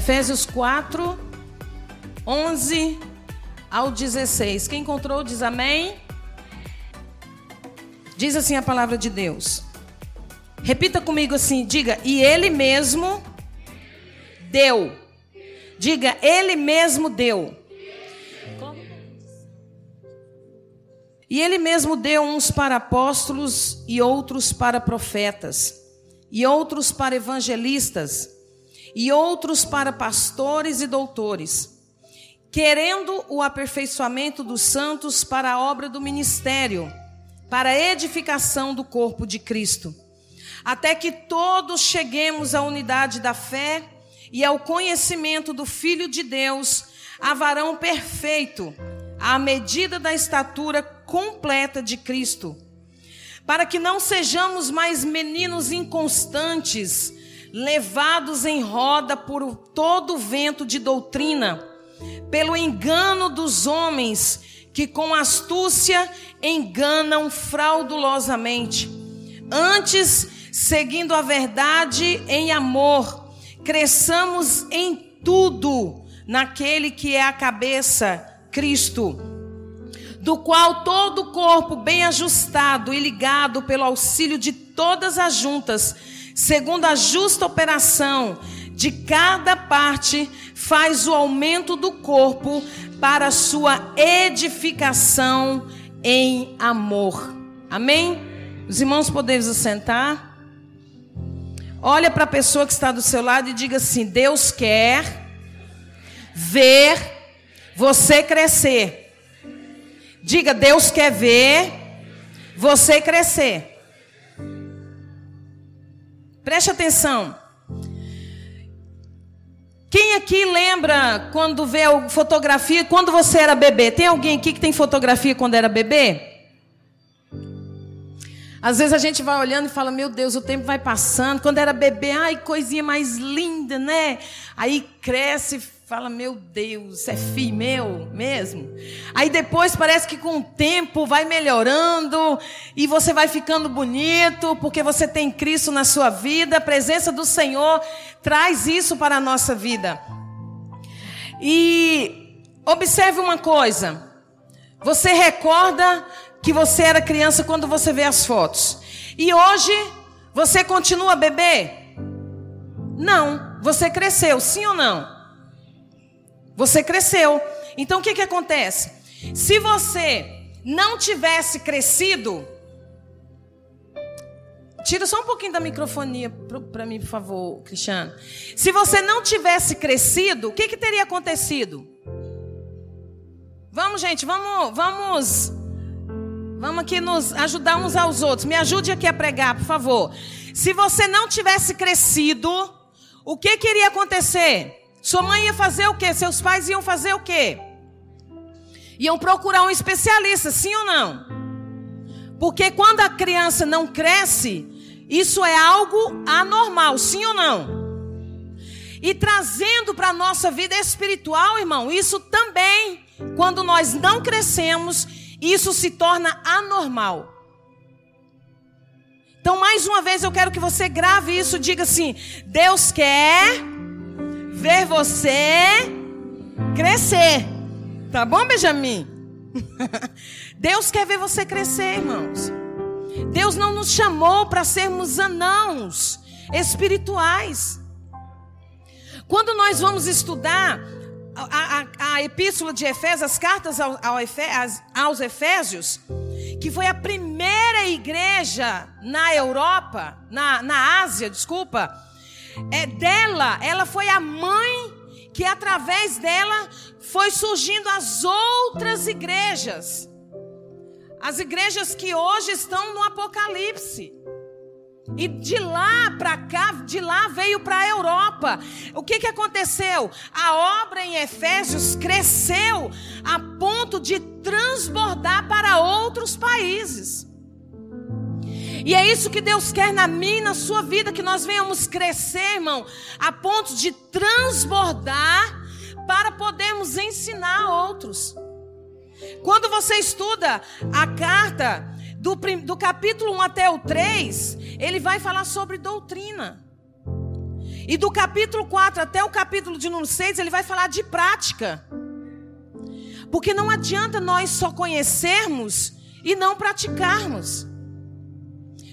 Efésios 4, 11 ao 16. Quem encontrou diz amém. Diz assim a palavra de Deus. Repita comigo assim, diga, e ele mesmo deu. Diga, ele mesmo deu. E ele mesmo deu uns para apóstolos e outros para profetas, e outros para evangelistas, e outros para pastores e doutores, querendo o aperfeiçoamento dos santos para a obra do ministério, para a edificação do corpo de Cristo, até que todos cheguemos à unidade da fé e ao conhecimento do Filho de Deus, a varão perfeito, à medida da estatura completa de Cristo, para que não sejamos mais meninos inconstantes, levados em roda por todo o vento de doutrina, pelo engano dos homens que com astúcia enganam fraudulosamente. Antes, seguindo a verdade em amor, cresçamos em tudo naquele que é a cabeça, Cristo, do qual todo o corpo bem ajustado e ligado pelo auxílio de todas as juntas, segundo a justa operação de cada parte, faz o aumento do corpo para sua edificação em amor. Amém? Os irmãos podemos sentar. Olha para a pessoa que está do seu lado e diga assim: Deus quer ver você crescer. Diga, Deus quer ver você crescer. Preste atenção. Quem aqui lembra quando vê a fotografia quando você era bebê? Tem alguém aqui que tem fotografia quando era bebê? Às vezes a gente vai olhando e fala, meu Deus, o tempo vai passando. Quando era bebê, ai, coisinha mais linda, né? Aí cresce fala, meu Deus, é filho meu mesmo. Aí depois parece que com o tempo vai melhorando e você vai ficando bonito, porque você tem Cristo na sua vida. A presença do Senhor traz isso para a nossa vida. E observe uma coisa. Você recorda que você era criança quando você vê as fotos. E hoje você continua bebê? Não, você cresceu, sim ou não? Você cresceu. Então o que, que acontece? Se você não tivesse crescido, tira só um pouquinho da microfonia para mim, por favor, Cristiano. Se você não tivesse crescido, o que, que teria acontecido? Vamos, gente, vamos, vamos Vamos aqui nos ajudar uns aos outros. Me ajude aqui a pregar, por favor. Se você não tivesse crescido, o que queria acontecer? Sua mãe ia fazer o quê? Seus pais iam fazer o quê? Iam procurar um especialista, sim ou não? Porque quando a criança não cresce, isso é algo anormal, sim ou não? E trazendo para a nossa vida espiritual, irmão, isso também, quando nós não crescemos, isso se torna anormal. Então, mais uma vez, eu quero que você grave isso. Diga assim: Deus quer ver você crescer. Tá bom, Benjamin? Deus quer ver você crescer, irmãos. Deus não nos chamou para sermos anãos espirituais. Quando nós vamos estudar a, a, a epístola de Efésios, as cartas ao, ao aos Efésios, que foi a primeira igreja na Europa, na, na Ásia, desculpa, é dela, ela foi a mãe que através dela foi surgindo as outras igrejas. As igrejas que hoje estão no Apocalipse. E de lá para cá, de lá veio para a Europa. O que, que aconteceu? A obra em Efésios cresceu a ponto de transbordar para outros países. E é isso que Deus quer na minha e na sua vida, que nós venhamos crescer, irmão, a ponto de transbordar para podermos ensinar a outros. Quando você estuda a carta do, do capítulo 1 até o 3, ele vai falar sobre doutrina. E do capítulo 4 até o capítulo de número 6, ele vai falar de prática. Porque não adianta nós só conhecermos e não praticarmos.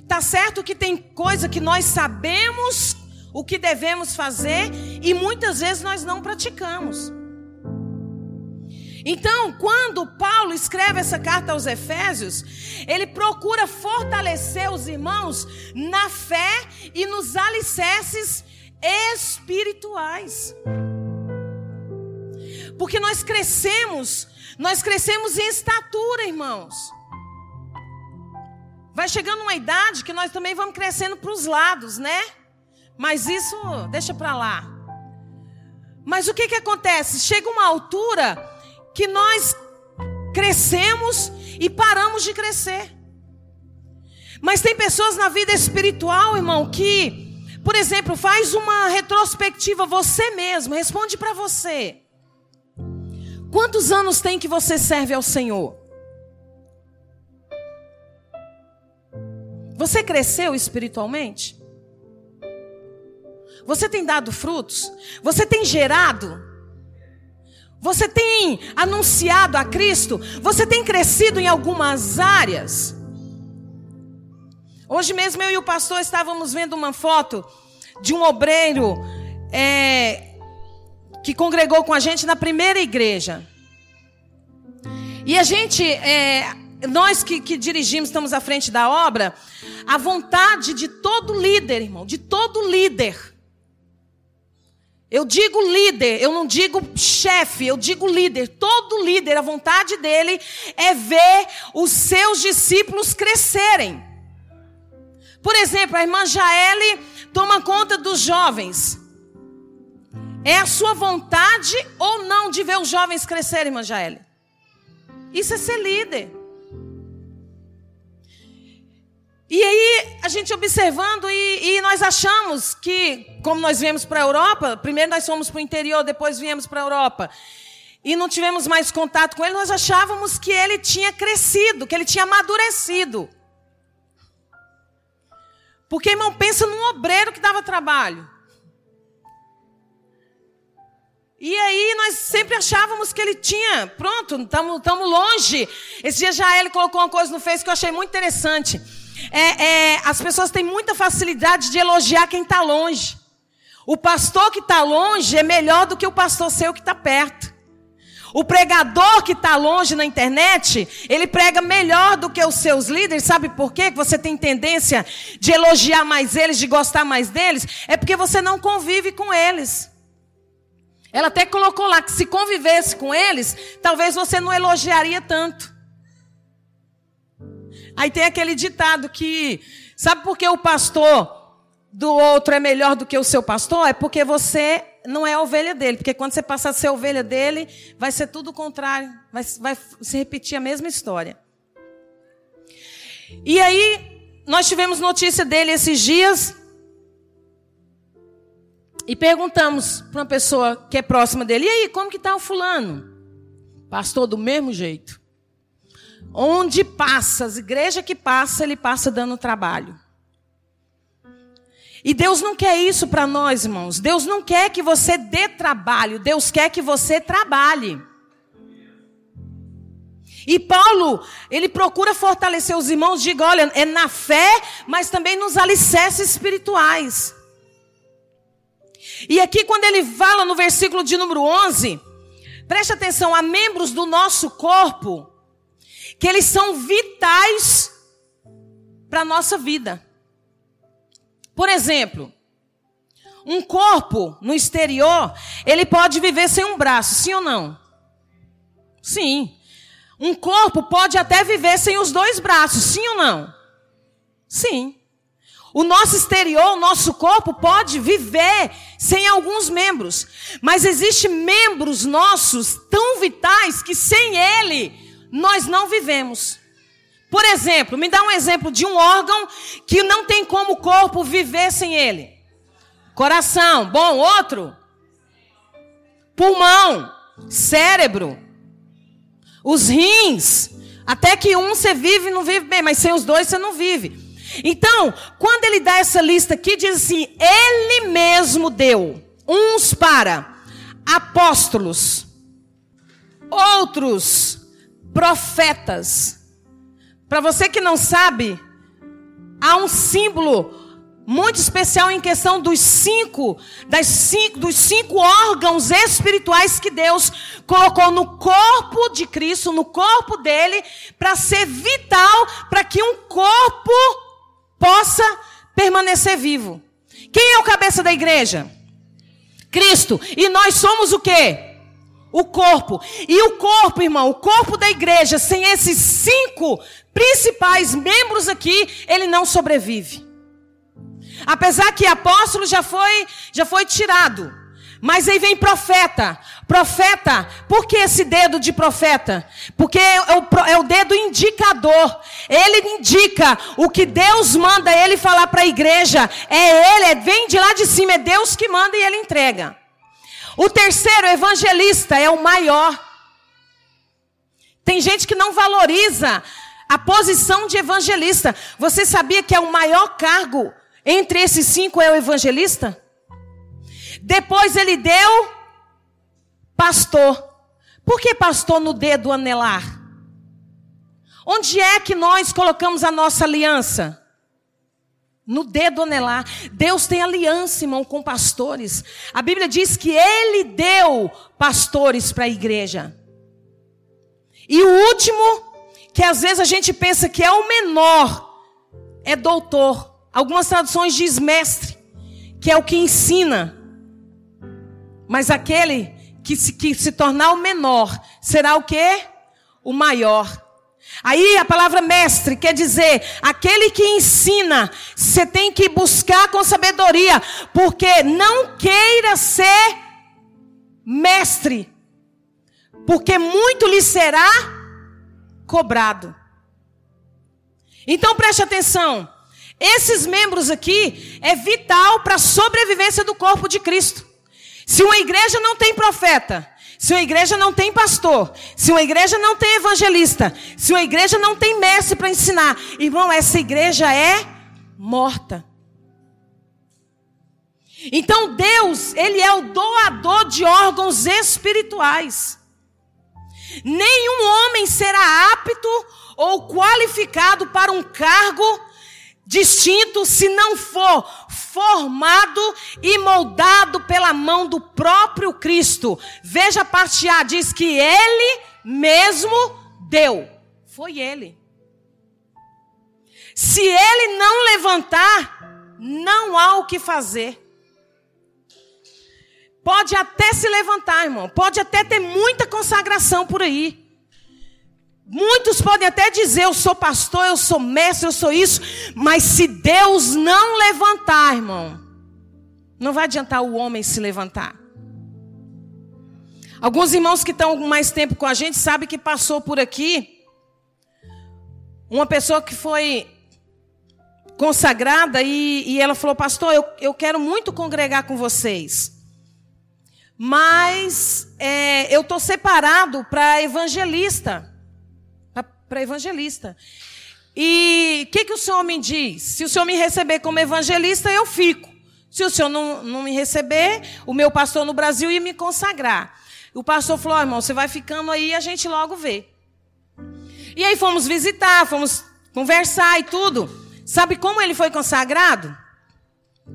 Tá certo que tem coisa que nós sabemos o que devemos fazer e muitas vezes nós não praticamos. Então, quando Paulo escreve essa carta aos Efésios, ele procura fortalecer os irmãos na fé e nos alicerces espirituais. Porque nós crescemos, nós crescemos em estatura, irmãos. Vai chegando uma idade que nós também vamos crescendo para os lados, né? Mas isso deixa para lá. Mas o que que acontece? Chega uma altura que nós crescemos e paramos de crescer. Mas tem pessoas na vida espiritual, irmão, que, por exemplo, faz uma retrospectiva você mesmo, responde para você. Quantos anos tem que você serve ao Senhor? Você cresceu espiritualmente? Você tem dado frutos? Você tem gerado? Você tem anunciado a Cristo? Você tem crescido em algumas áreas? Hoje mesmo eu e o pastor estávamos vendo uma foto de um obreiro é, que congregou com a gente na primeira igreja. E a gente, é, nós que, que dirigimos, estamos à frente da obra, a vontade de todo líder, irmão, de todo líder, eu digo líder, eu não digo chefe, eu digo líder. Todo líder, a vontade dele é ver os seus discípulos crescerem. Por exemplo, a irmã Jaele toma conta dos jovens. É a sua vontade ou não de ver os jovens crescerem, irmã Jaele? Isso é ser líder. E aí, a gente observando, e, e nós achamos que, como nós viemos para a Europa, primeiro nós fomos para o interior, depois viemos para a Europa, e não tivemos mais contato com ele, nós achávamos que ele tinha crescido, que ele tinha amadurecido. Porque, irmão, pensa num obreiro que dava trabalho. E aí nós sempre achávamos que ele tinha, pronto, estamos longe. Esse dia já ele colocou uma coisa no Face que eu achei muito interessante é, é, as pessoas têm muita facilidade de elogiar quem está longe. O pastor que está longe é melhor do que o pastor seu que está perto. O pregador que está longe na internet, ele prega melhor do que os seus líderes. Sabe por quê? Que você tem tendência de elogiar mais eles, de gostar mais deles? É porque você não convive com eles. Ela até colocou lá que se convivesse com eles, talvez você não elogiaria tanto. Aí tem aquele ditado que, sabe por que o pastor do outro é melhor do que o seu pastor? É porque você não é a ovelha dele. Porque quando você passar a ser a ovelha dele, vai ser tudo o contrário. Vai, vai se repetir a mesma história. E aí, nós tivemos notícia dele esses dias. E perguntamos para uma pessoa que é próxima dele: e aí, como que está o fulano? Pastor, do mesmo jeito. Onde passa, as igrejas que passa, ele passa dando trabalho. E Deus não quer isso para nós, irmãos. Deus não quer que você dê trabalho, Deus quer que você trabalhe. E Paulo, ele procura fortalecer os irmãos, diga, olha, é na fé, mas também nos alicerces espirituais. E aqui quando ele fala no versículo de número 11, preste atenção, há membros do nosso corpo que eles são vitais para a nossa vida. Por exemplo, um corpo no exterior, ele pode viver sem um braço, sim ou não? Sim. Um corpo pode até viver sem os dois braços, sim ou não? Sim. O nosso exterior, o nosso corpo pode viver sem alguns membros, mas existem membros nossos tão vitais que sem ele nós não vivemos. Por exemplo, me dá um exemplo de um órgão que não tem como o corpo viver sem ele. Coração, bom, outro? Pulmão, cérebro, os rins. Até que um você vive e não vive bem, mas sem os dois você não vive. Então, quando ele dá essa lista aqui, diz assim: Ele mesmo deu uns para apóstolos, outros profetas. Para você que não sabe, há um símbolo muito especial em questão dos cinco, das cinco, dos cinco órgãos espirituais que Deus colocou no corpo de Cristo, no corpo dele, para ser vital, para que um corpo possa permanecer vivo. Quem é o cabeça da igreja? Cristo. E nós somos o quê? O corpo. E o corpo, irmão, o corpo da igreja, sem esses cinco principais membros aqui, ele não sobrevive. Apesar que apóstolo já foi, já foi tirado. Mas aí vem profeta. Profeta, por que esse dedo de profeta? Porque é o, é o dedo indicador. Ele indica o que Deus manda ele falar para a igreja. É ele, é, vem de lá de cima, é Deus que manda e ele entrega. O terceiro, evangelista, é o maior. Tem gente que não valoriza a posição de evangelista. Você sabia que é o maior cargo entre esses cinco é o evangelista? Depois ele deu pastor. Por que pastor no dedo anelar? Onde é que nós colocamos a nossa aliança? No dedo anelar. Deus tem aliança, irmão, com pastores. A Bíblia diz que Ele deu pastores para a igreja. E o último, que às vezes a gente pensa que é o menor, é doutor. Algumas traduções diz mestre, que é o que ensina. Mas aquele que se, que se tornar o menor será o quê? O maior. Aí a palavra mestre quer dizer aquele que ensina, você tem que buscar com sabedoria, porque não queira ser mestre, porque muito lhe será cobrado. Então preste atenção. Esses membros aqui é vital para a sobrevivência do corpo de Cristo. Se uma igreja não tem profeta, se uma igreja não tem pastor, se uma igreja não tem evangelista, se uma igreja não tem mestre para ensinar, irmão, essa igreja é morta. Então Deus, Ele é o doador de órgãos espirituais. Nenhum homem será apto ou qualificado para um cargo distinto se não for formado e moldado pela mão do próprio Cristo. Veja a parte A, diz que ele mesmo deu. Foi ele. Se ele não levantar, não há o que fazer. Pode até se levantar, irmão. Pode até ter muita consagração por aí. Muitos podem até dizer: eu sou pastor, eu sou mestre, eu sou isso, mas se Deus não levantar, irmão, não vai adiantar o homem se levantar. Alguns irmãos que estão mais tempo com a gente sabem que passou por aqui uma pessoa que foi consagrada e, e ela falou: Pastor, eu, eu quero muito congregar com vocês, mas é, eu estou separado para evangelista para evangelista. E o que, que o senhor me diz? Se o senhor me receber como evangelista, eu fico. Se o senhor não, não me receber, o meu pastor no Brasil ia me consagrar. O pastor falou: oh, irmão, você vai ficando aí e a gente logo vê. E aí fomos visitar, fomos conversar e tudo. Sabe como ele foi consagrado?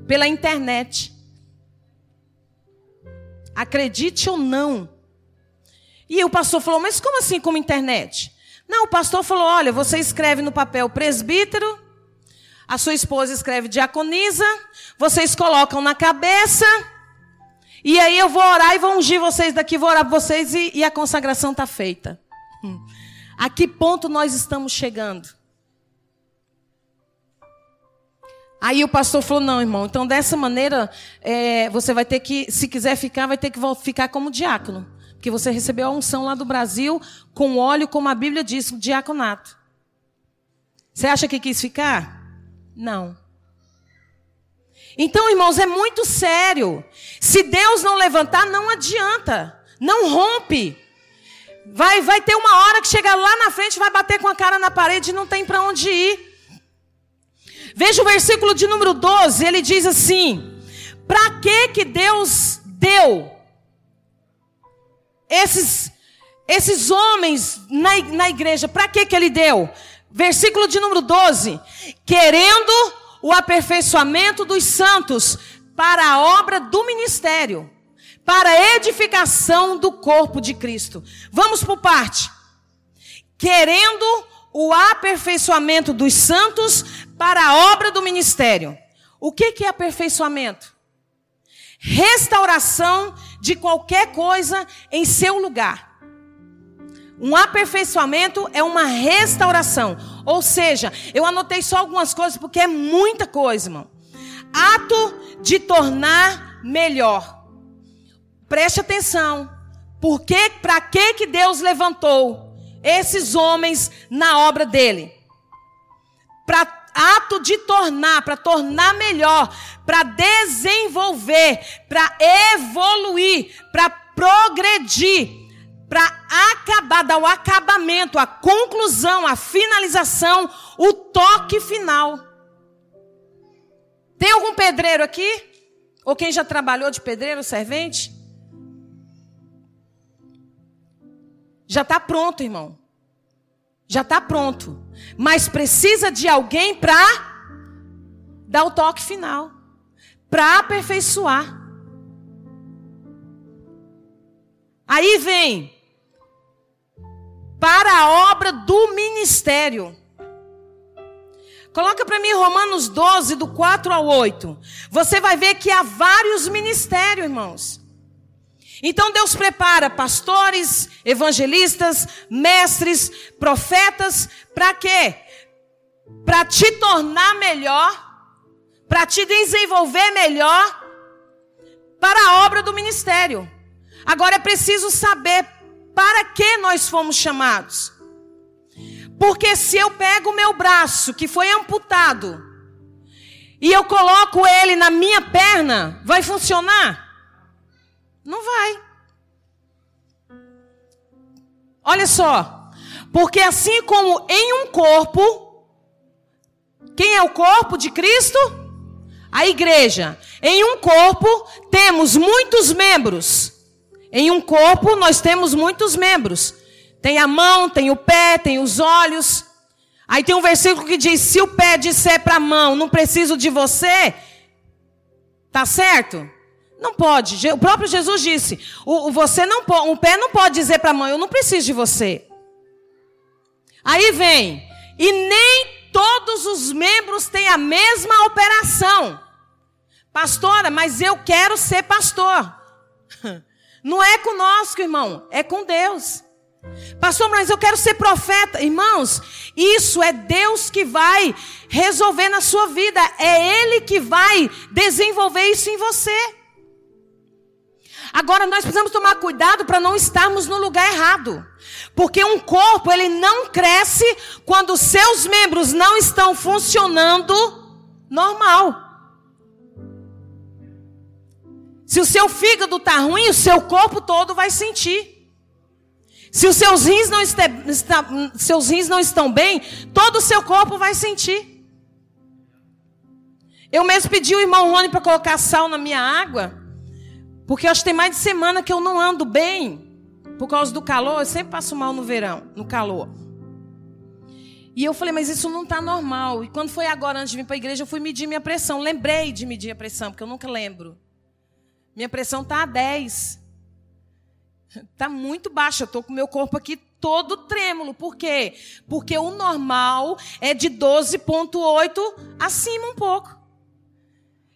Pela internet. Acredite ou não. E o pastor falou: Mas como assim como internet? Não, o pastor falou: olha, você escreve no papel presbítero, a sua esposa escreve diaconisa, vocês colocam na cabeça, e aí eu vou orar e vou ungir vocês daqui, vou orar por vocês e, e a consagração está feita. Hum. A que ponto nós estamos chegando? Aí o pastor falou: não, irmão, então dessa maneira, é, você vai ter que, se quiser ficar, vai ter que ficar como diácono. Porque você recebeu a unção lá do Brasil com óleo, como a Bíblia diz, o diaconato. Você acha que quis ficar? Não. Então, irmãos, é muito sério. Se Deus não levantar, não adianta. Não rompe. Vai, vai ter uma hora que chega lá na frente, vai bater com a cara na parede e não tem para onde ir. Veja o versículo de número 12, ele diz assim: Para que que Deus deu esses esses homens na, na igreja? Para que que ele deu? Versículo de número 12: Querendo o aperfeiçoamento dos santos para a obra do ministério, para a edificação do corpo de Cristo. Vamos por parte. Querendo o aperfeiçoamento dos santos para a obra do ministério. O que, que é aperfeiçoamento? Restauração de qualquer coisa em seu lugar. Um aperfeiçoamento é uma restauração. Ou seja, eu anotei só algumas coisas porque é muita coisa, irmão. Ato de tornar melhor. Preste atenção. Porque para que que Deus levantou esses homens na obra dele? Para ato de tornar, para tornar melhor, para desenvolver, para evoluir, para progredir, para acabar, dar o acabamento, a conclusão, a finalização, o toque final. Tem algum pedreiro aqui? Ou quem já trabalhou de pedreiro, servente? Já está pronto, irmão. Já está pronto. Mas precisa de alguém para dar o toque final para aperfeiçoar. Aí vem para a obra do ministério. Coloca para mim Romanos 12, do 4 ao 8. Você vai ver que há vários ministérios, irmãos. Então Deus prepara pastores, evangelistas, mestres, profetas, para quê? Para te tornar melhor, para te desenvolver melhor para a obra do ministério. Agora é preciso saber para que nós fomos chamados. Porque se eu pego o meu braço que foi amputado e eu coloco ele na minha perna, vai funcionar? Não vai. Olha só. Porque assim como em um corpo, quem é o corpo de Cristo? A igreja. Em um corpo temos muitos membros. Em um corpo nós temos muitos membros. Tem a mão, tem o pé, tem os olhos. Aí tem um versículo que diz: se o pé disser para a mão, não preciso de você, tá certo? Não pode. O próprio Jesus disse: o, você não pode, um pé não pode dizer para a mãe, eu não preciso de você. Aí vem, e nem todos os membros têm a mesma operação. Pastora, mas eu quero ser pastor. Não é conosco, irmão, é com Deus. Pastor, mas eu quero ser profeta. Irmãos, isso é Deus que vai resolver na sua vida. É Ele que vai desenvolver isso em você. Agora nós precisamos tomar cuidado para não estarmos no lugar errado. Porque um corpo, ele não cresce quando seus membros não estão funcionando normal. Se o seu fígado está ruim, o seu corpo todo vai sentir. Se os seus rins não, está, seus rins não estão bem, todo o seu corpo vai sentir. Eu mesmo pedi o irmão Rony para colocar sal na minha água. Porque acho que tem mais de semana que eu não ando bem. Por causa do calor, eu sempre passo mal no verão, no calor. E eu falei, mas isso não está normal. E quando foi agora, antes de vir para a igreja, eu fui medir minha pressão. Lembrei de medir a pressão, porque eu nunca lembro. Minha pressão está a 10. Está muito baixa. Eu estou com o meu corpo aqui todo trêmulo. Por quê? Porque o normal é de 12,8 acima um pouco.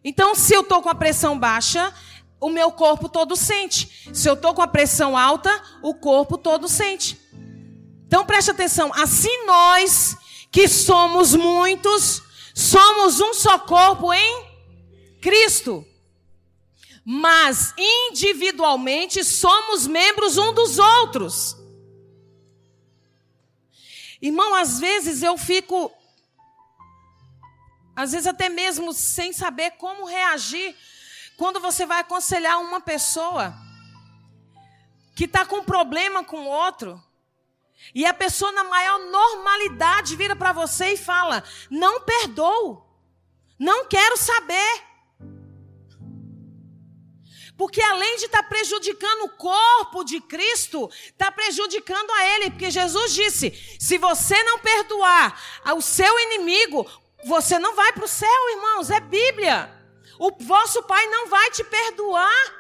Então, se eu estou com a pressão baixa, o meu corpo todo sente. Se eu estou com a pressão alta, o corpo todo sente. Então preste atenção. Assim nós, que somos muitos, somos um só corpo em Cristo. Mas individualmente somos membros um dos outros. Irmão, às vezes eu fico, às vezes até mesmo sem saber como reagir quando você vai aconselhar uma pessoa que está com problema com outro, e a pessoa, na maior normalidade, vira para você e fala: Não perdoo. Não quero saber. Porque além de estar tá prejudicando o corpo de Cristo, está prejudicando a Ele. Porque Jesus disse: se você não perdoar ao seu inimigo, você não vai para o céu, irmãos. É Bíblia. O vosso Pai não vai te perdoar.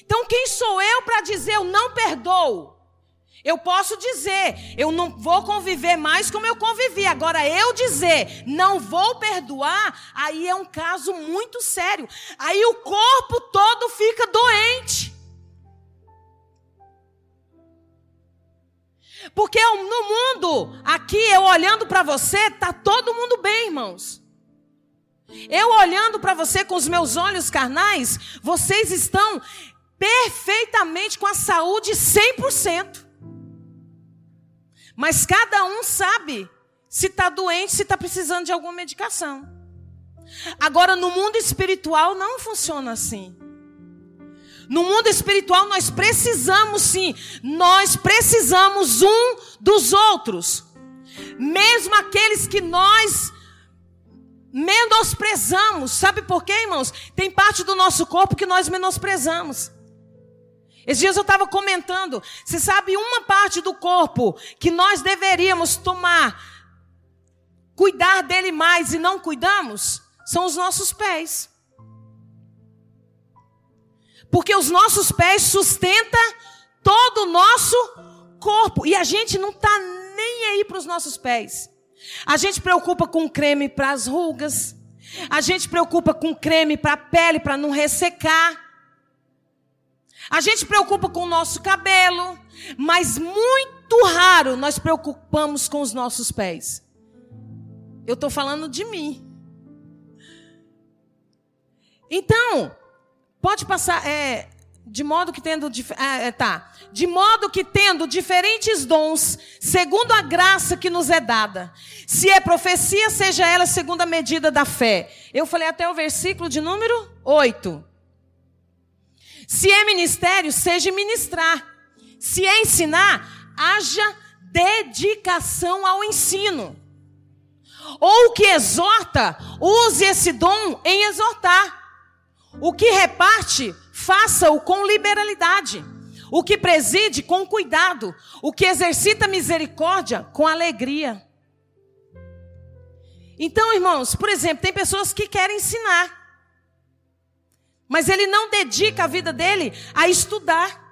Então, quem sou eu para dizer eu não perdoo? Eu posso dizer, eu não vou conviver mais como eu convivi. Agora, eu dizer, não vou perdoar, aí é um caso muito sério. Aí o corpo todo fica doente. Porque no mundo, aqui eu olhando para você, tá todo mundo bem, irmãos. Eu olhando para você com os meus olhos carnais, vocês estão perfeitamente com a saúde 100%. Mas cada um sabe se está doente, se está precisando de alguma medicação. Agora, no mundo espiritual não funciona assim. No mundo espiritual nós precisamos sim, nós precisamos um dos outros. Mesmo aqueles que nós menosprezamos. Sabe por quê, irmãos? Tem parte do nosso corpo que nós menosprezamos. Esses dias eu estava comentando, você sabe uma parte do corpo que nós deveríamos tomar, cuidar dele mais e não cuidamos? São os nossos pés. Porque os nossos pés sustentam todo o nosso corpo. E a gente não está nem aí para os nossos pés. A gente preocupa com creme para as rugas. A gente preocupa com creme para a pele, para não ressecar. A gente preocupa com o nosso cabelo, mas muito raro nós preocupamos com os nossos pés. Eu estou falando de mim. Então, pode passar, é, de modo que tendo, é, tá, de modo que tendo diferentes dons, segundo a graça que nos é dada. Se é profecia, seja ela segundo a medida da fé. Eu falei até o versículo de número 8. Se é ministério, seja ministrar. Se é ensinar, haja dedicação ao ensino. Ou o que exorta, use esse dom em exortar. O que reparte, faça-o com liberalidade. O que preside, com cuidado. O que exercita misericórdia, com alegria. Então, irmãos, por exemplo, tem pessoas que querem ensinar. Mas ele não dedica a vida dele a estudar.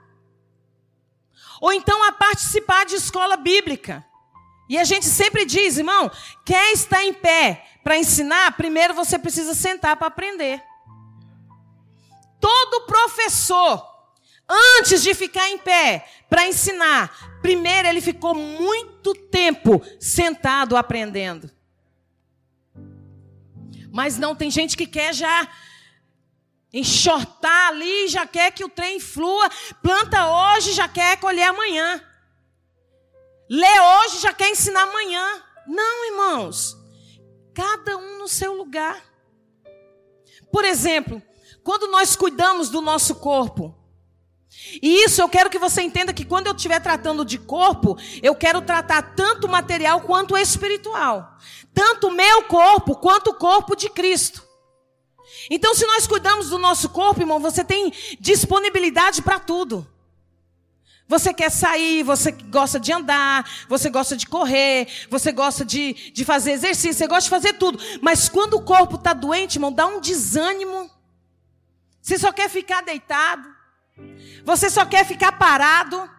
Ou então a participar de escola bíblica. E a gente sempre diz, irmão, quer estar em pé para ensinar, primeiro você precisa sentar para aprender. Todo professor, antes de ficar em pé para ensinar, primeiro ele ficou muito tempo sentado aprendendo. Mas não tem gente que quer já enxortar ali, já quer que o trem flua. Planta hoje, já quer colher amanhã. Lê hoje, já quer ensinar amanhã. Não, irmãos. Cada um no seu lugar. Por exemplo, quando nós cuidamos do nosso corpo, e isso eu quero que você entenda que quando eu estiver tratando de corpo, eu quero tratar tanto material quanto espiritual. Tanto o meu corpo quanto o corpo de Cristo. Então, se nós cuidamos do nosso corpo, irmão, você tem disponibilidade para tudo. Você quer sair, você gosta de andar, você gosta de correr, você gosta de, de fazer exercício, você gosta de fazer tudo. Mas quando o corpo está doente, irmão, dá um desânimo. Você só quer ficar deitado. Você só quer ficar parado.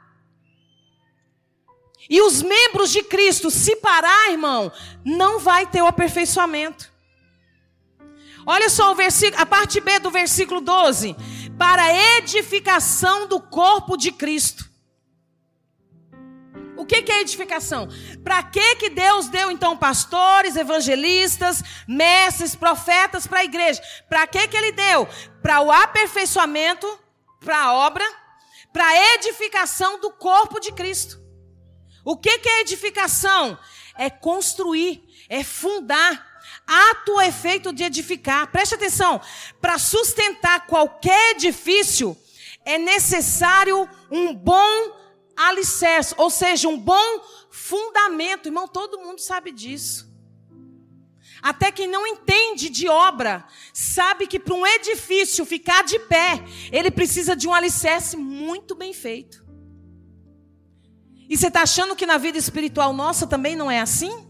E os membros de Cristo, se parar, irmão, não vai ter o aperfeiçoamento. Olha só o versículo, a parte B do versículo 12. Para edificação do corpo de Cristo. O que, que é edificação? Para que, que Deus deu então pastores, evangelistas, mestres, profetas para a igreja? Para que, que Ele deu? Para o aperfeiçoamento, para a obra, para a edificação do corpo de Cristo. O que, que é edificação? É construir, é fundar, ato efeito de edificar. Preste atenção. Para sustentar qualquer edifício, é necessário um bom alicerce, ou seja, um bom fundamento. Irmão, todo mundo sabe disso. Até quem não entende de obra, sabe que para um edifício ficar de pé, ele precisa de um alicerce muito bem feito. E você está achando que na vida espiritual nossa também não é assim?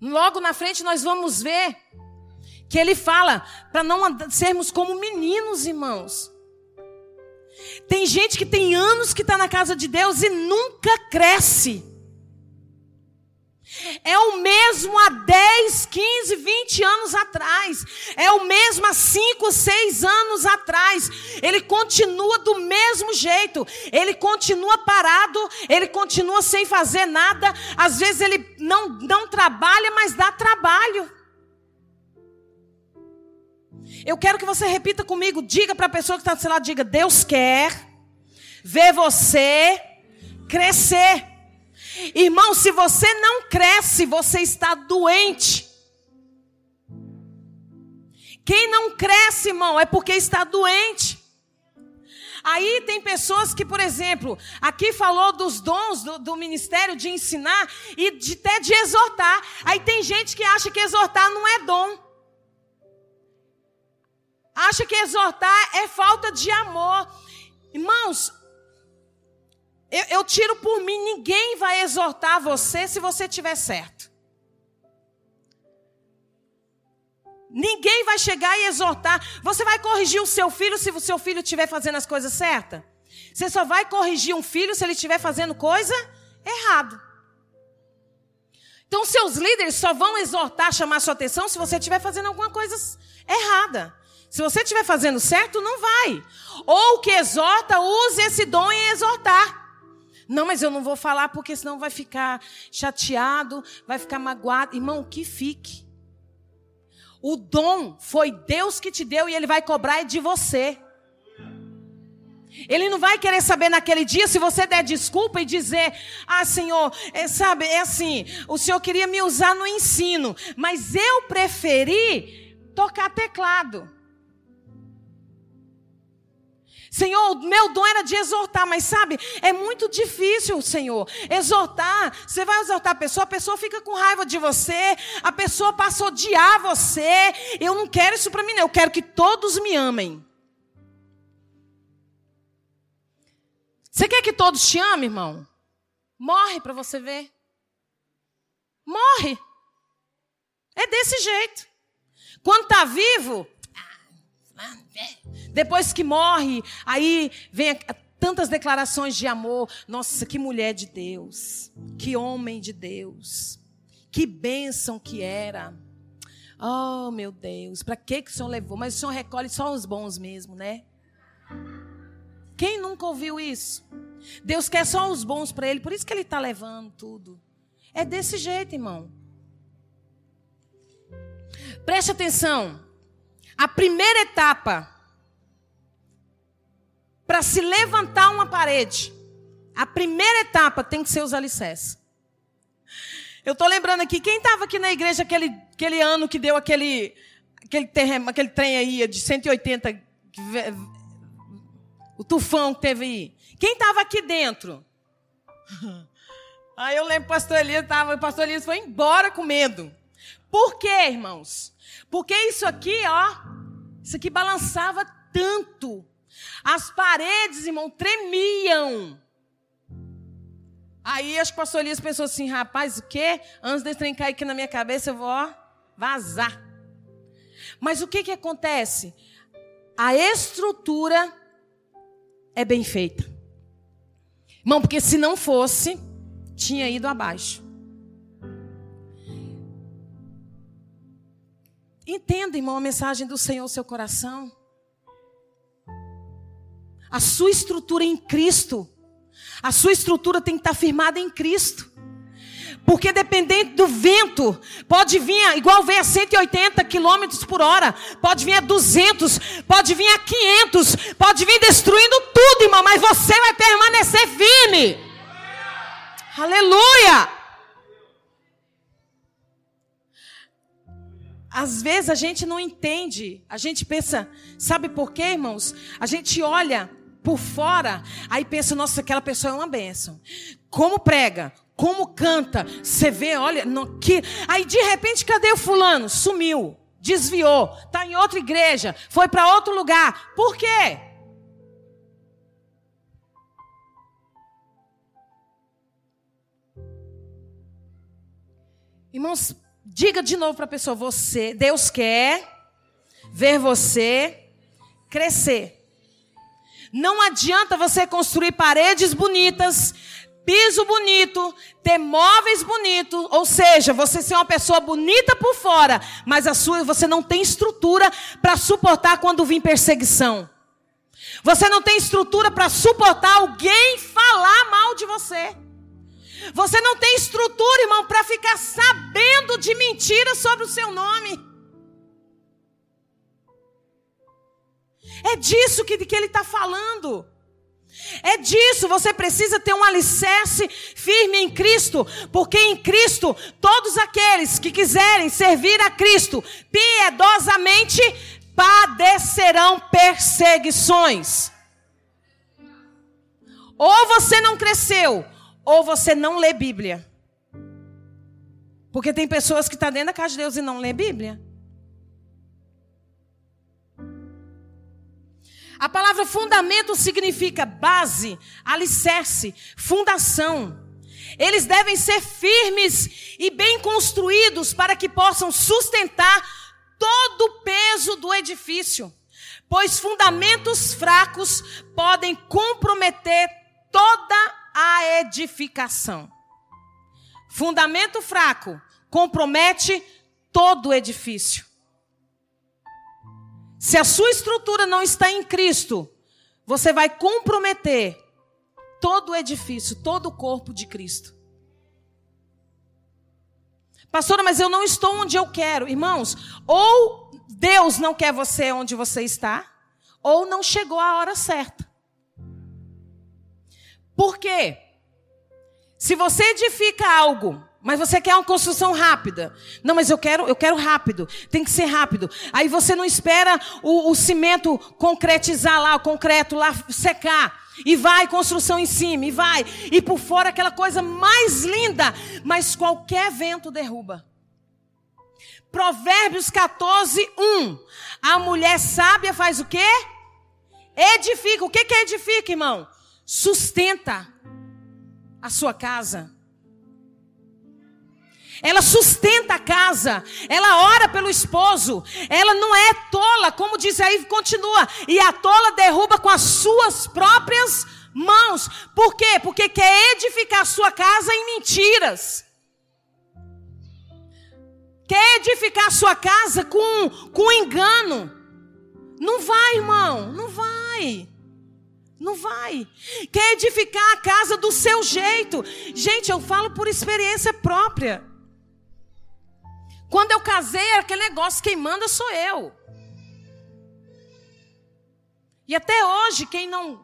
Logo na frente nós vamos ver que ele fala para não sermos como meninos, irmãos. Tem gente que tem anos que está na casa de Deus e nunca cresce. É o mesmo há 10, 15, 20 anos atrás. É o mesmo há 5, 6 anos atrás. Ele continua do mesmo jeito. Ele continua parado. Ele continua sem fazer nada. Às vezes ele não, não trabalha, mas dá trabalho. Eu quero que você repita comigo. Diga para a pessoa que está do seu lado: diga, Deus quer ver você crescer. Irmão, se você não cresce, você está doente. Quem não cresce, irmão, é porque está doente. Aí tem pessoas que, por exemplo, aqui falou dos dons do, do, ministério de ensinar e de, até de exortar. Aí tem gente que acha que exortar não é dom. Acha que exortar é falta de amor. Irmãos, eu, eu tiro por mim, ninguém vai exortar você se você estiver certo. Ninguém vai chegar e exortar. Você vai corrigir o seu filho se o seu filho estiver fazendo as coisas certas? Você só vai corrigir um filho se ele estiver fazendo coisa errado. Então, seus líderes só vão exortar, chamar sua atenção se você estiver fazendo alguma coisa errada. Se você estiver fazendo certo, não vai. Ou que exorta, use esse dom em exortar. Não, mas eu não vou falar porque senão vai ficar chateado, vai ficar magoado. Irmão, que fique. O dom foi Deus que te deu e ele vai cobrar de você. Ele não vai querer saber naquele dia se você der desculpa e dizer: Ah, Senhor, é, sabe, é assim, o Senhor queria me usar no ensino, mas eu preferi tocar teclado. Senhor, meu dom era de exortar, mas sabe, é muito difícil, Senhor. Exortar, você vai exortar a pessoa, a pessoa fica com raiva de você, a pessoa passa a odiar você. Eu não quero isso para mim, não. eu quero que todos me amem. Você quer que todos te amem, irmão? Morre para você ver. Morre. É desse jeito. Quando está vivo, depois que morre, aí vem tantas declarações de amor. Nossa, que mulher de Deus. Que homem de Deus. Que bênção que era. Oh, meu Deus, para que, que o Senhor levou? Mas o Senhor recolhe só os bons mesmo, né? Quem nunca ouviu isso? Deus quer só os bons para Ele, por isso que Ele está levando tudo. É desse jeito, irmão. Preste atenção. A primeira etapa para se levantar uma parede, a primeira etapa tem que ser os alicerces. Eu estou lembrando aqui, quem estava aqui na igreja aquele, aquele ano que deu aquele, aquele, terreno, aquele trem aí de 180, o tufão que teve aí? Quem estava aqui dentro? Aí eu lembro o pastor Elias, tava, o pastor Elias foi embora com medo. Por quê, irmãos? Porque isso aqui, ó, isso aqui balançava tanto. As paredes, irmão, tremiam. Aí acho que o pastor Elias pensou assim, rapaz, o quê? Antes desse trem cair aqui na minha cabeça, eu vou ó, vazar. Mas o que que acontece? A estrutura é bem feita. Irmão, porque se não fosse, tinha ido abaixo. Entenda, irmão, a mensagem do Senhor no seu coração. A sua estrutura em Cristo. A sua estrutura tem que estar firmada em Cristo. Porque dependendo do vento, pode vir, igual vem a 180 quilômetros por hora, pode vir a 200, pode vir a 500, pode vir destruindo tudo, irmão, mas você vai permanecer firme. Aleluia! Às vezes a gente não entende, a gente pensa, sabe por quê, irmãos? A gente olha por fora, aí pensa, nossa, aquela pessoa é uma bênção. Como prega, como canta. Você vê, olha, no, que aí de repente cadê o fulano? Sumiu, desviou, tá em outra igreja, foi para outro lugar. Por quê? Irmãos, diga de novo para a pessoa: você, Deus quer ver você crescer. Não adianta você construir paredes bonitas, piso bonito, ter móveis bonitos, ou seja, você ser uma pessoa bonita por fora, mas a sua você não tem estrutura para suportar quando vir perseguição. Você não tem estrutura para suportar alguém falar mal de você. Você não tem estrutura, irmão, para ficar sabendo de mentiras sobre o seu nome. É disso que, que ele está falando. É disso, você precisa ter um alicerce firme em Cristo, porque em Cristo, todos aqueles que quiserem servir a Cristo piedosamente padecerão perseguições. Ou você não cresceu, ou você não lê Bíblia. Porque tem pessoas que estão tá dentro da casa de Deus e não lê Bíblia. A palavra fundamento significa base, alicerce, fundação. Eles devem ser firmes e bem construídos para que possam sustentar todo o peso do edifício. Pois fundamentos fracos podem comprometer toda a edificação. Fundamento fraco compromete todo o edifício. Se a sua estrutura não está em Cristo, você vai comprometer todo o edifício, todo o corpo de Cristo. Pastora, mas eu não estou onde eu quero. Irmãos, ou Deus não quer você onde você está, ou não chegou a hora certa. Por quê? Se você edifica algo mas você quer uma construção rápida. Não, mas eu quero, eu quero rápido. Tem que ser rápido. Aí você não espera o, o cimento concretizar lá, o concreto lá secar. E vai construção em cima, e vai. E por fora aquela coisa mais linda. Mas qualquer vento derruba. Provérbios 14, 1. A mulher sábia faz o quê? Edifica. O que, que edifica, irmão? Sustenta a sua casa. Ela sustenta a casa, ela ora pelo esposo, ela não é tola, como diz aí, continua. E a tola derruba com as suas próprias mãos. Por quê? Porque quer edificar a sua casa em mentiras. Quer edificar a sua casa com, com engano. Não vai, irmão, não vai. Não vai. Quer edificar a casa do seu jeito. Gente, eu falo por experiência própria. Quando eu casei, era aquele negócio, quem manda sou eu. E até hoje, quem não,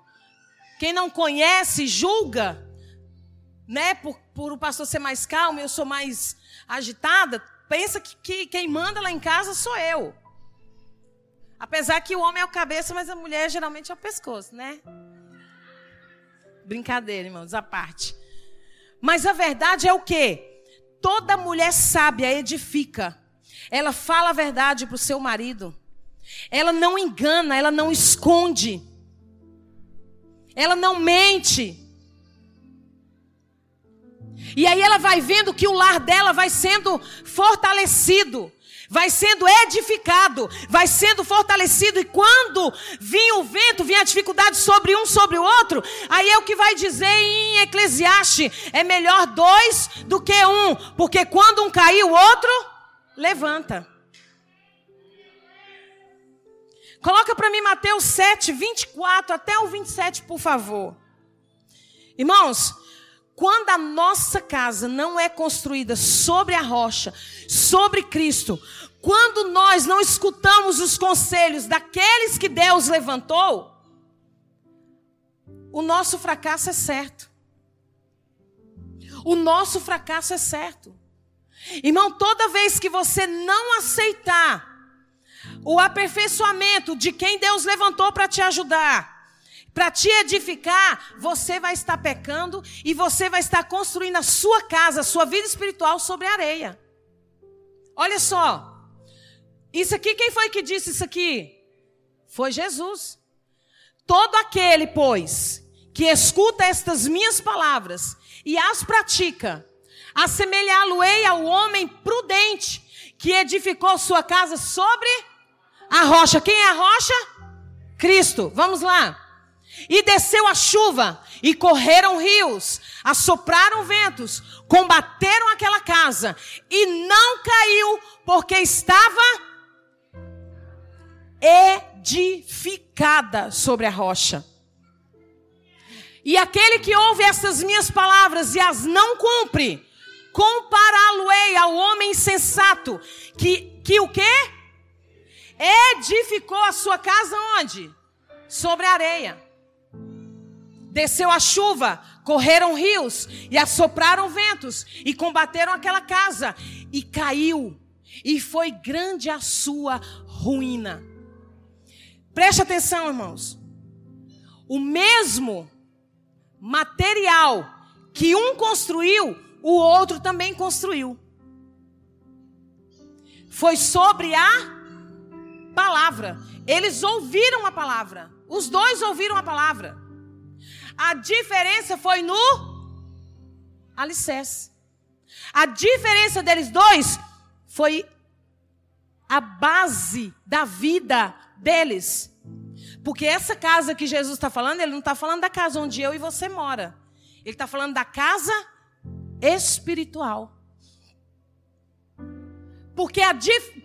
quem não conhece, julga, né, por, por o pastor ser mais calmo, eu sou mais agitada, pensa que, que quem manda lá em casa sou eu. Apesar que o homem é o cabeça, mas a mulher geralmente é o pescoço, né? Brincadeira, irmãos, a parte. Mas a verdade é o quê? Toda mulher sábia edifica. Ela fala a verdade para o seu marido. Ela não engana, ela não esconde. Ela não mente. E aí ela vai vendo que o lar dela vai sendo fortalecido vai sendo edificado, vai sendo fortalecido, e quando vir o vento, vir a dificuldade sobre um, sobre o outro, aí é o que vai dizer em Eclesiastes: é melhor dois do que um, porque quando um cair, o outro levanta. Coloca para mim Mateus 7, 24 até o 27, por favor. Irmãos, quando a nossa casa não é construída sobre a rocha, sobre Cristo, quando nós não escutamos os conselhos daqueles que Deus levantou, o nosso fracasso é certo. O nosso fracasso é certo. Irmão, toda vez que você não aceitar o aperfeiçoamento de quem Deus levantou para te ajudar, Para te edificar, você vai estar pecando e você vai estar construindo a sua casa, a sua vida espiritual sobre areia. Olha só. Isso aqui, quem foi que disse isso aqui? Foi Jesus. Todo aquele, pois, que escuta estas minhas palavras e as pratica, assemelhá-lo-ei ao homem prudente que edificou sua casa sobre a rocha. Quem é a rocha? Cristo. Vamos lá. E desceu a chuva, e correram rios, assopraram ventos, combateram aquela casa, e não caiu, porque estava edificada sobre a rocha. E aquele que ouve estas minhas palavras e as não cumpre, compará-lo-ei ao homem sensato, que, que o quê? Edificou a sua casa onde? Sobre a areia. Desceu a chuva, correram rios e assopraram ventos e combateram aquela casa e caiu. E foi grande a sua ruína. Preste atenção, irmãos. O mesmo material que um construiu, o outro também construiu. Foi sobre a palavra. Eles ouviram a palavra. Os dois ouviram a palavra. A diferença foi no alicerce. A diferença deles dois foi a base da vida deles. Porque essa casa que Jesus está falando, ele não está falando da casa onde eu e você mora. Ele está falando da casa espiritual. Porque, a,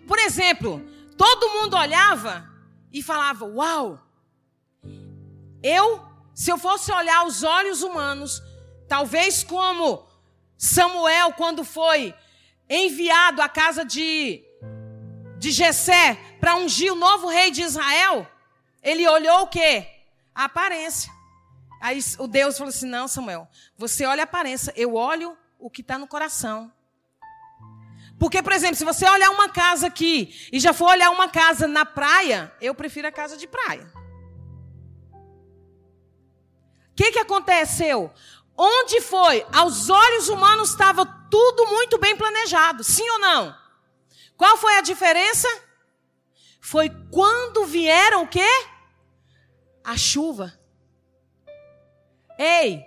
por exemplo, todo mundo olhava e falava: Uau, eu, se eu fosse olhar os olhos humanos, talvez como Samuel, quando foi enviado à casa de, de Jessé para ungir o novo rei de Israel, ele olhou o quê? A aparência. Aí o Deus falou assim: Não, Samuel, você olha a aparência, eu olho o que está no coração. Porque, por exemplo, se você olhar uma casa aqui e já for olhar uma casa na praia, eu prefiro a casa de praia. O que, que aconteceu? Onde foi? Aos olhos humanos estava tudo muito bem planejado, sim ou não? Qual foi a diferença? Foi quando vieram o quê? A chuva. Ei,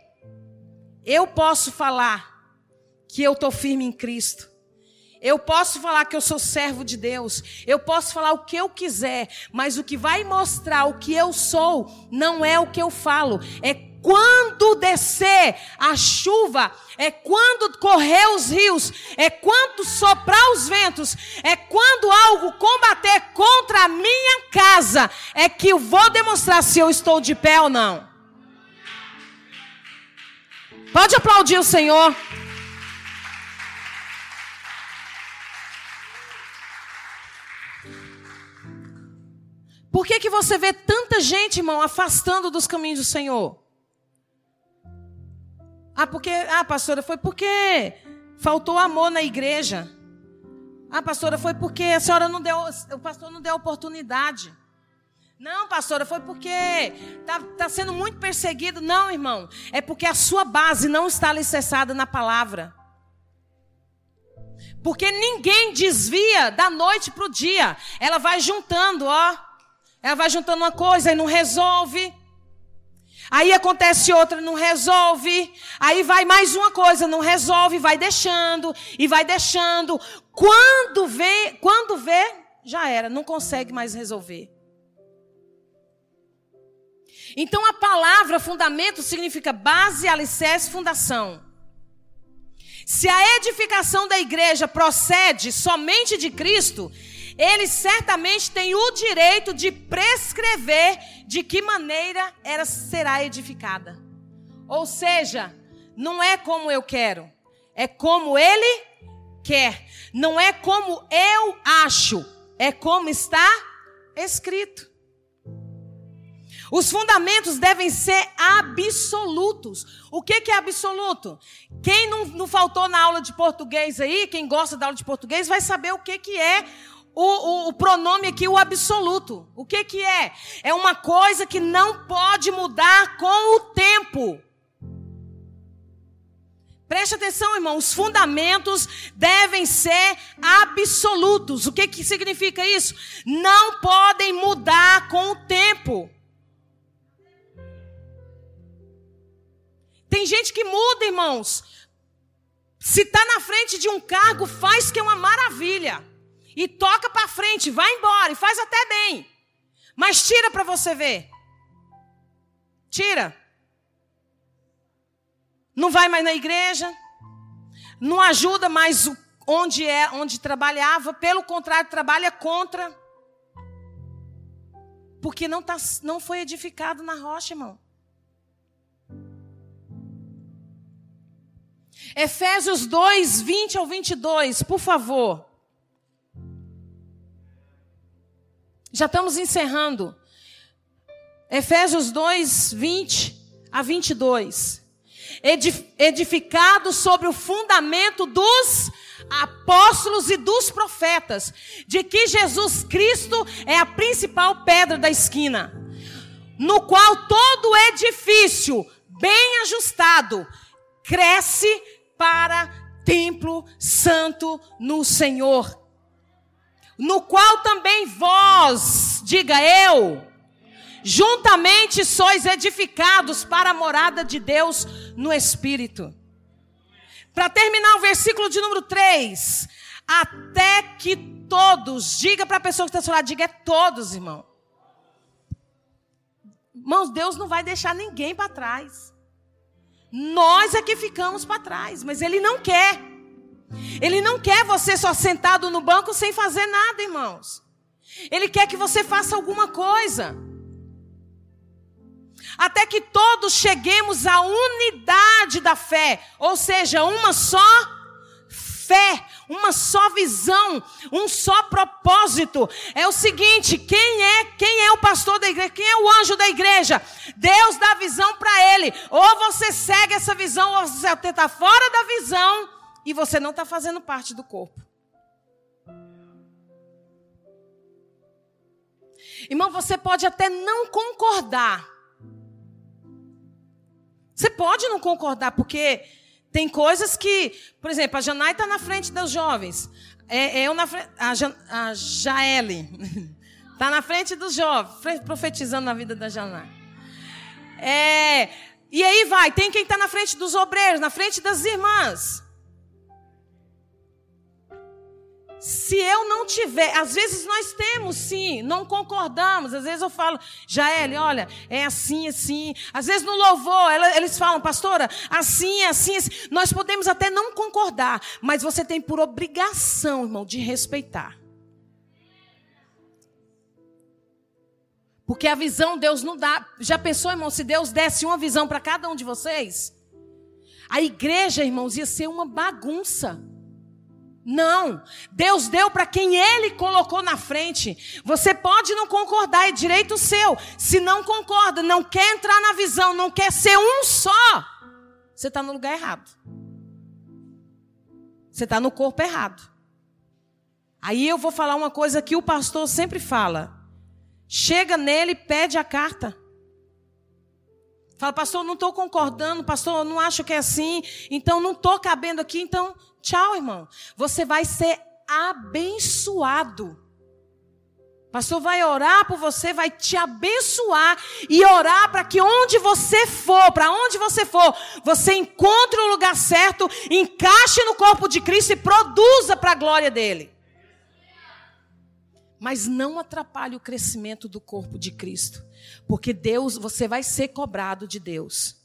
eu posso falar que eu estou firme em Cristo. Eu posso falar que eu sou servo de Deus. Eu posso falar o que eu quiser. Mas o que vai mostrar o que eu sou não é o que eu falo. É quando descer a chuva, é quando correr os rios, é quando soprar os ventos, é quando algo combater contra a minha casa, é que eu vou demonstrar se eu estou de pé ou não. Pode aplaudir o Senhor. Por que, que você vê tanta gente, irmão, afastando dos caminhos do Senhor? Ah, porque, ah, pastora, foi porque faltou amor na igreja. Ah, pastora, foi porque a senhora não deu, o pastor não deu oportunidade. Não, pastora, foi porque está tá sendo muito perseguido. Não, irmão, é porque a sua base não está alicerçada na palavra. Porque ninguém desvia da noite para o dia. Ela vai juntando, ó. Ela vai juntando uma coisa e não resolve. Aí acontece outra, não resolve. Aí vai mais uma coisa, não resolve, vai deixando e vai deixando. Quando vê, quando vê, já era, não consegue mais resolver. Então a palavra fundamento significa base, alicerce, fundação. Se a edificação da igreja procede somente de Cristo, ele certamente tem o direito de prescrever de que maneira ela será edificada. Ou seja, não é como eu quero, é como ele quer. Não é como eu acho, é como está escrito. Os fundamentos devem ser absolutos. O que, que é absoluto? Quem não, não, faltou na aula de português aí, quem gosta da aula de português, vai saber o que, que é o, o, o, pronome aqui, o absoluto. O que, que é? É uma coisa que não pode mudar com o tempo. Preste atenção, irmão, os fundamentos devem ser absolutos. O que, que significa isso? Não podem mudar com o tempo. Tem gente que muda, irmãos. Se está na frente de um cargo, faz que é uma maravilha. E toca para frente, vai embora, e faz até bem. Mas tira para você ver. Tira. Não vai mais na igreja. Não ajuda mais onde é, onde trabalhava, pelo contrário, trabalha contra. Porque não, tá, não foi edificado na rocha, irmão. Efésios 2, 20 ao 22, por favor. Já estamos encerrando. Efésios 2, 20 a 22. Edificado sobre o fundamento dos apóstolos e dos profetas, de que Jesus Cristo é a principal pedra da esquina, no qual todo edifício bem ajustado cresce para templo santo no Senhor, no qual também vós, diga eu, juntamente sois edificados para a morada de Deus no Espírito. Para terminar o versículo de número 3, até que todos, diga para a pessoa que está ao seu lado, diga é todos, irmão. Irmãos, Deus não vai deixar ninguém para trás. Nós é que ficamos para trás, mas Ele não quer. Ele não quer você só sentado no banco sem fazer nada, irmãos. Ele quer que você faça alguma coisa. Até que todos cheguemos à unidade da fé, ou seja, uma só fé, uma só visão, um só propósito. É o seguinte, quem é, quem é o pastor da igreja? Quem é o anjo da igreja? Deus dá visão para ele. Ou você segue essa visão, ou você está fora da visão e você não está fazendo parte do corpo. Irmão, você pode até não concordar. Você pode não concordar, porque tem coisas que, por exemplo, a Janai está na frente dos jovens. É, é eu na frente, a, Jan, a Jaele está na frente dos jovens, profetizando na vida da Janai. É, e aí vai, tem quem está na frente dos obreiros, na frente das irmãs. Se eu não tiver, às vezes nós temos sim, não concordamos. Às vezes eu falo, Jael, olha, é assim, assim. Às vezes no louvor, eles falam, pastora, assim, assim, assim. Nós podemos até não concordar, mas você tem por obrigação, irmão, de respeitar. Porque a visão Deus não dá. Já pensou, irmão, se Deus desse uma visão para cada um de vocês? A igreja, irmãos, ia ser uma bagunça. Não. Deus deu para quem Ele colocou na frente. Você pode não concordar, é direito seu. Se não concorda, não quer entrar na visão, não quer ser um só, você está no lugar errado. Você está no corpo errado. Aí eu vou falar uma coisa que o pastor sempre fala. Chega nele, pede a carta. Fala, pastor, não estou concordando, pastor, não acho que é assim, então não estou cabendo aqui, então tchau, irmão. Você vai ser abençoado. Pastor vai orar por você, vai te abençoar e orar para que onde você for, para onde você for, você encontre o lugar certo, encaixe no corpo de Cristo e produza para a glória dele mas não atrapalhe o crescimento do corpo de Cristo, porque Deus, você vai ser cobrado de Deus.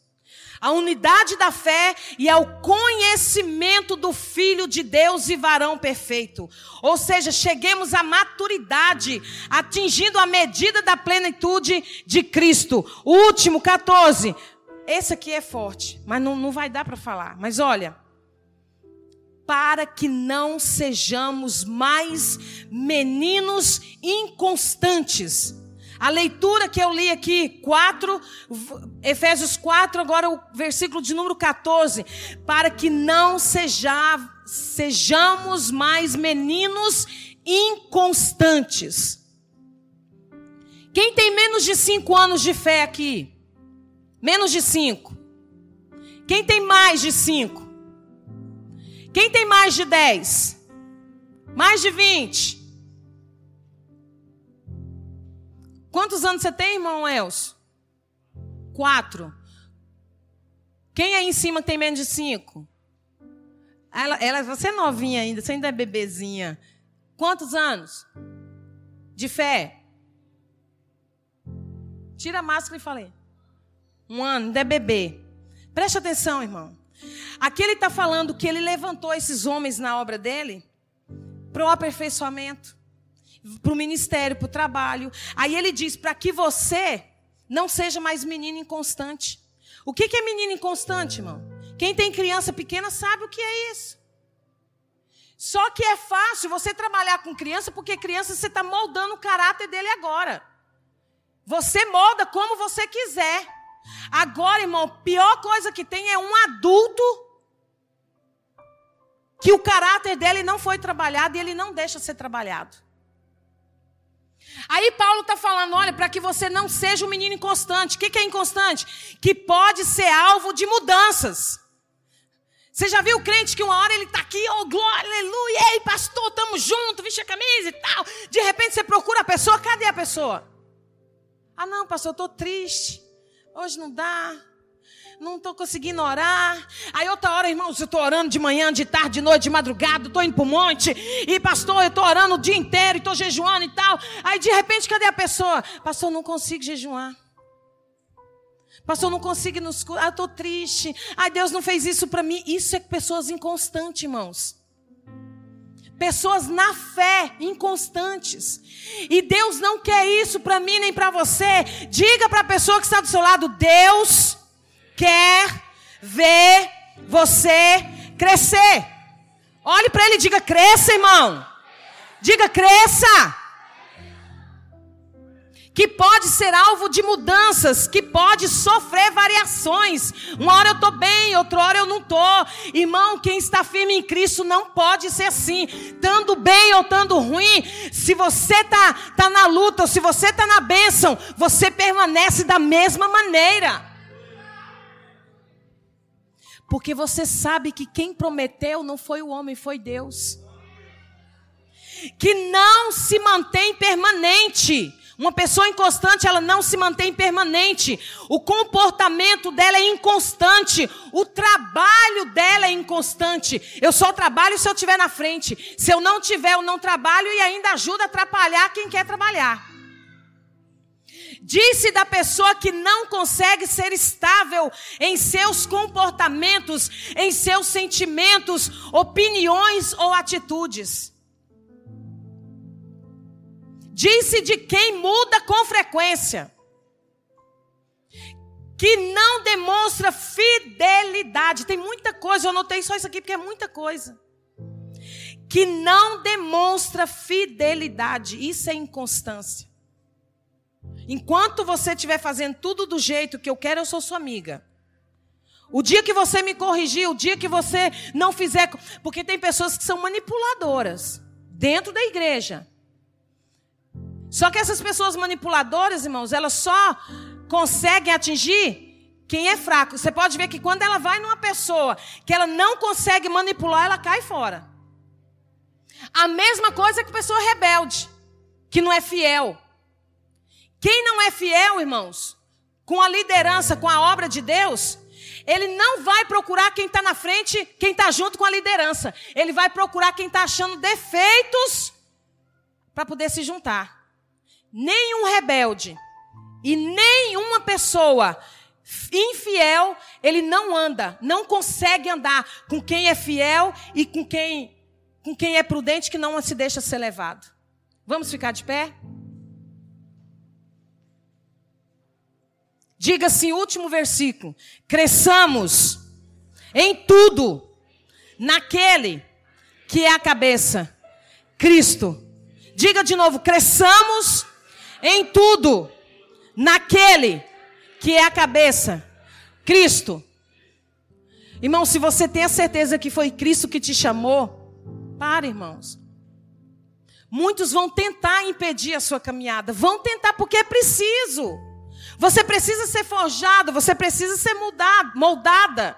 A unidade da fé e ao conhecimento do Filho de Deus e varão perfeito. Ou seja, cheguemos à maturidade, atingindo a medida da plenitude de Cristo. Último, 14. Esse aqui é forte, mas não, não vai dar para falar. Mas olha, para que não sejamos mais meninos inconstantes. A leitura que eu li aqui, 4, Efésios 4, agora o versículo de número 14. Para que não seja, sejamos mais meninos inconstantes. Quem tem menos de cinco anos de fé aqui? Menos de cinco. Quem tem mais de cinco? Quem tem mais de dez? Mais de vinte? Quantos anos você tem, irmão Elcio? Quatro. Quem aí em cima tem menos de cinco? Ela, ela, você é novinha ainda, você ainda é bebezinha. Quantos anos? De fé? Tira a máscara e falei. Um ano, ainda é bebê. Preste atenção, irmão. Aqui ele está falando que ele levantou esses homens na obra dele para o aperfeiçoamento, para o ministério, para o trabalho. Aí ele diz: para que você não seja mais menino inconstante. O que é menino inconstante, irmão? Quem tem criança pequena sabe o que é isso. Só que é fácil você trabalhar com criança, porque criança você está moldando o caráter dele agora. Você molda como você quiser. Agora, irmão, pior coisa que tem é um adulto que o caráter dele não foi trabalhado e ele não deixa ser trabalhado. Aí Paulo está falando: olha, para que você não seja um menino inconstante. O que, que é inconstante? Que pode ser alvo de mudanças. Você já viu o crente que uma hora ele está aqui, oh glória, aleluia, ei pastor, estamos juntos, veste a camisa e tal. De repente você procura a pessoa, cadê a pessoa? Ah não, pastor, eu estou triste. Hoje não dá não estou conseguindo orar. Aí outra hora, irmãos, eu estou orando de manhã, de tarde, de noite, de madrugada, estou indo para o monte. E pastor, eu estou orando o dia inteiro, estou jejuando e tal. Aí de repente, cadê a pessoa? Pastor, não consigo jejuar. Pastor, não consigo nos. Ah, estou triste. Ai, Deus não fez isso para mim. Isso é pessoas inconstantes, irmãos. Pessoas na fé, inconstantes. E Deus não quer isso para mim nem para você. Diga para a pessoa que está do seu lado: Deus quer ver você crescer. Olhe para ele e diga: cresça, irmão. Diga: cresça. Que pode ser alvo de mudanças, que pode sofrer variações. Uma hora eu estou bem, outra hora eu não estou. Irmão, quem está firme em Cristo não pode ser assim. Estando bem ou estando ruim, se você está tá na luta ou se você está na bênção, você permanece da mesma maneira. Porque você sabe que quem prometeu não foi o homem, foi Deus. Que não se mantém permanente. Uma pessoa inconstante, ela não se mantém permanente. O comportamento dela é inconstante. O trabalho dela é inconstante. Eu só trabalho se eu estiver na frente. Se eu não tiver, eu não trabalho e ainda ajuda a atrapalhar quem quer trabalhar. Disse da pessoa que não consegue ser estável em seus comportamentos, em seus sentimentos, opiniões ou atitudes. Disse de quem muda com frequência, que não demonstra fidelidade. Tem muita coisa, eu anotei só isso aqui porque é muita coisa. Que não demonstra fidelidade, isso é inconstância. Enquanto você estiver fazendo tudo do jeito que eu quero, eu sou sua amiga. O dia que você me corrigir, o dia que você não fizer. Porque tem pessoas que são manipuladoras dentro da igreja. Só que essas pessoas manipuladoras, irmãos, elas só conseguem atingir quem é fraco. Você pode ver que quando ela vai numa pessoa que ela não consegue manipular, ela cai fora. A mesma coisa que pessoa rebelde, que não é fiel. Quem não é fiel, irmãos, com a liderança, com a obra de Deus, ele não vai procurar quem está na frente, quem está junto com a liderança. Ele vai procurar quem está achando defeitos para poder se juntar. Nenhum rebelde e nenhuma pessoa infiel, ele não anda, não consegue andar com quem é fiel e com quem, com quem é prudente que não se deixa ser levado. Vamos ficar de pé? Diga assim, último versículo: cresçamos em tudo naquele que é a cabeça, Cristo. Diga de novo: cresçamos em tudo naquele que é a cabeça, Cristo. Irmão, se você tem a certeza que foi Cristo que te chamou, para, irmãos. Muitos vão tentar impedir a sua caminhada, vão tentar porque é preciso. Você precisa ser forjado, você precisa ser mudado, moldada.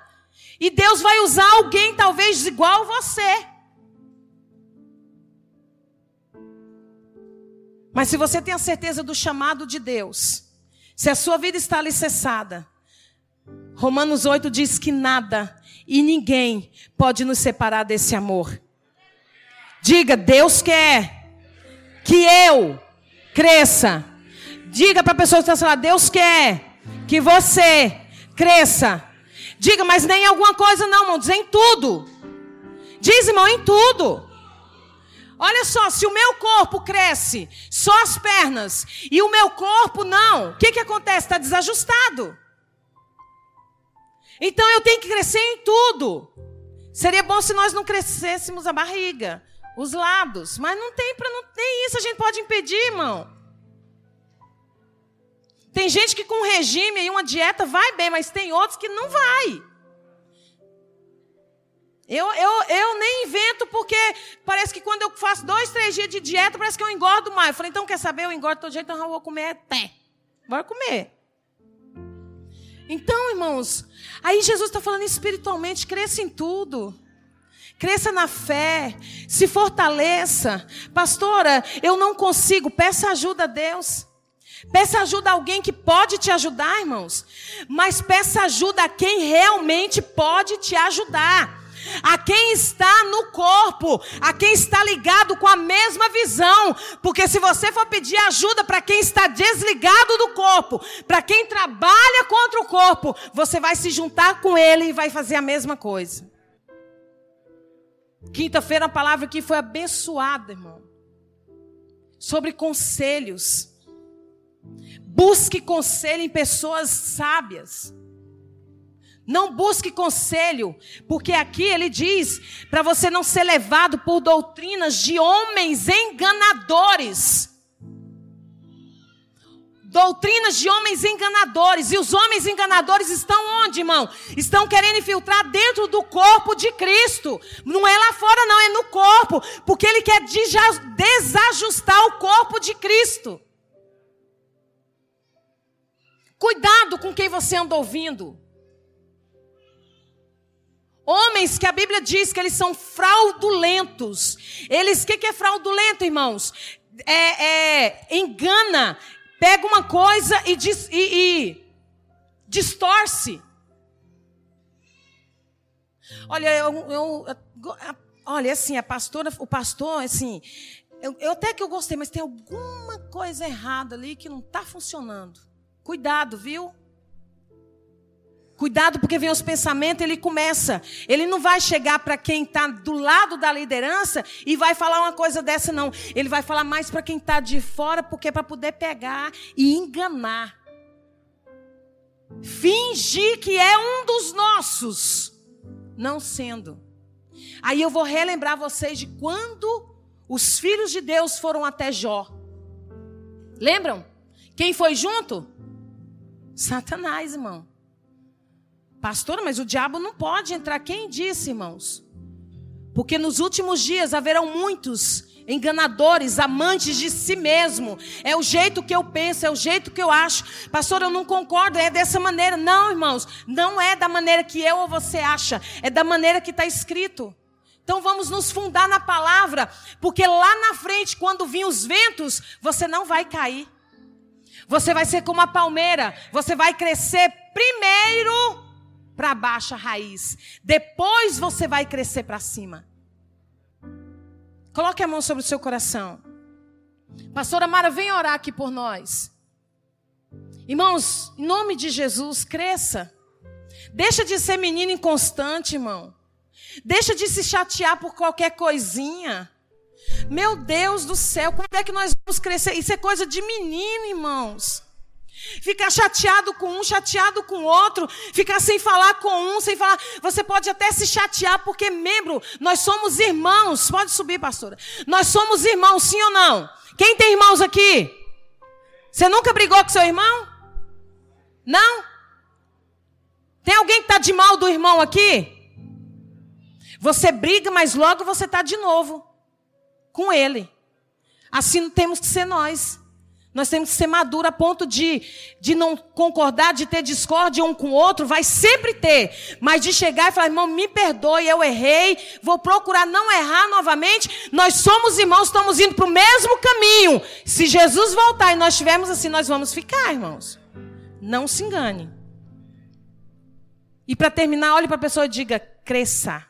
E Deus vai usar alguém talvez igual a você. Mas se você tem a certeza do chamado de Deus, se a sua vida está alicerçada, Romanos 8 diz que nada e ninguém pode nos separar desse amor. Diga, Deus quer que eu cresça. Diga para a pessoa que está falando, Deus quer que você cresça. Diga, mas nem em alguma coisa não, irmão, diz em tudo. Diz, irmão, em tudo. Olha só, se o meu corpo cresce, só as pernas, e o meu corpo não, o que, que acontece? Está desajustado. Então eu tenho que crescer em tudo. Seria bom se nós não crescêssemos a barriga, os lados, mas não tem para não tem isso, a gente pode impedir, irmão. Tem gente que com um regime e uma dieta vai bem, mas tem outros que não vai. Eu, eu, eu nem invento porque parece que quando eu faço dois, três dias de dieta, parece que eu engordo mais. Eu falei, então quer saber? Eu engordo todo jeito, então eu vou comer até. Bora comer. Então, irmãos, aí Jesus está falando espiritualmente, cresça em tudo. Cresça na fé, se fortaleça. Pastora, eu não consigo, peça ajuda a Deus. Peça ajuda a alguém que pode te ajudar, irmãos. Mas peça ajuda a quem realmente pode te ajudar a quem está no corpo, a quem está ligado com a mesma visão. Porque se você for pedir ajuda para quem está desligado do corpo, para quem trabalha contra o corpo, você vai se juntar com ele e vai fazer a mesma coisa. Quinta-feira a palavra aqui foi abençoada, irmão. Sobre conselhos. Busque conselho em pessoas sábias. Não busque conselho, porque aqui ele diz para você não ser levado por doutrinas de homens enganadores. Doutrinas de homens enganadores. E os homens enganadores estão onde, irmão? Estão querendo infiltrar dentro do corpo de Cristo. Não é lá fora, não, é no corpo. Porque ele quer desajustar o corpo de Cristo. Cuidado com quem você anda ouvindo. Homens que a Bíblia diz que eles são fraudulentos. Eles, o que, que é fraudulento, irmãos? É, é, engana, pega uma coisa e, diz, e, e distorce. Olha, eu, eu, olha, assim, a pastora, o pastor, assim, eu, eu até que eu gostei, mas tem alguma coisa errada ali que não está funcionando. Cuidado, viu? Cuidado, porque vem os pensamentos, ele começa. Ele não vai chegar para quem está do lado da liderança e vai falar uma coisa dessa, não. Ele vai falar mais para quem está de fora, porque é para poder pegar e enganar. Fingir que é um dos nossos, não sendo. Aí eu vou relembrar vocês de quando os filhos de Deus foram até Jó. Lembram? Quem foi junto? Satanás, irmão. Pastor, mas o diabo não pode entrar. Quem disse, irmãos? Porque nos últimos dias haverão muitos enganadores, amantes de si mesmo. É o jeito que eu penso, é o jeito que eu acho. Pastor, eu não concordo, é dessa maneira. Não, irmãos, não é da maneira que eu ou você acha, é da maneira que está escrito. Então vamos nos fundar na palavra, porque lá na frente, quando vir os ventos, você não vai cair. Você vai ser como a palmeira, você vai crescer primeiro para baixa raiz. Depois você vai crescer para cima. Coloque a mão sobre o seu coração. Pastora Mara, vem orar aqui por nós. Irmãos, em nome de Jesus, cresça. Deixa de ser menino inconstante, irmão. Deixa de se chatear por qualquer coisinha. Meu Deus do céu, como é que nós vamos crescer? Isso é coisa de menino, irmãos. Ficar chateado com um, chateado com outro, ficar sem falar com um, sem falar. Você pode até se chatear, porque membro, nós somos irmãos. Pode subir, pastora. Nós somos irmãos, sim ou não? Quem tem irmãos aqui? Você nunca brigou com seu irmão? Não? Tem alguém que está de mal do irmão aqui? Você briga, mas logo você está de novo com ele. Assim temos que ser nós. Nós temos que ser maduros a ponto de, de não concordar, de ter discórdia um com o outro, vai sempre ter. Mas de chegar e falar, irmão, me perdoe, eu errei, vou procurar não errar novamente. Nós somos irmãos, estamos indo para o mesmo caminho. Se Jesus voltar e nós estivermos assim, nós vamos ficar, irmãos. Não se engane. E para terminar, olhe para a pessoa e diga: cresça.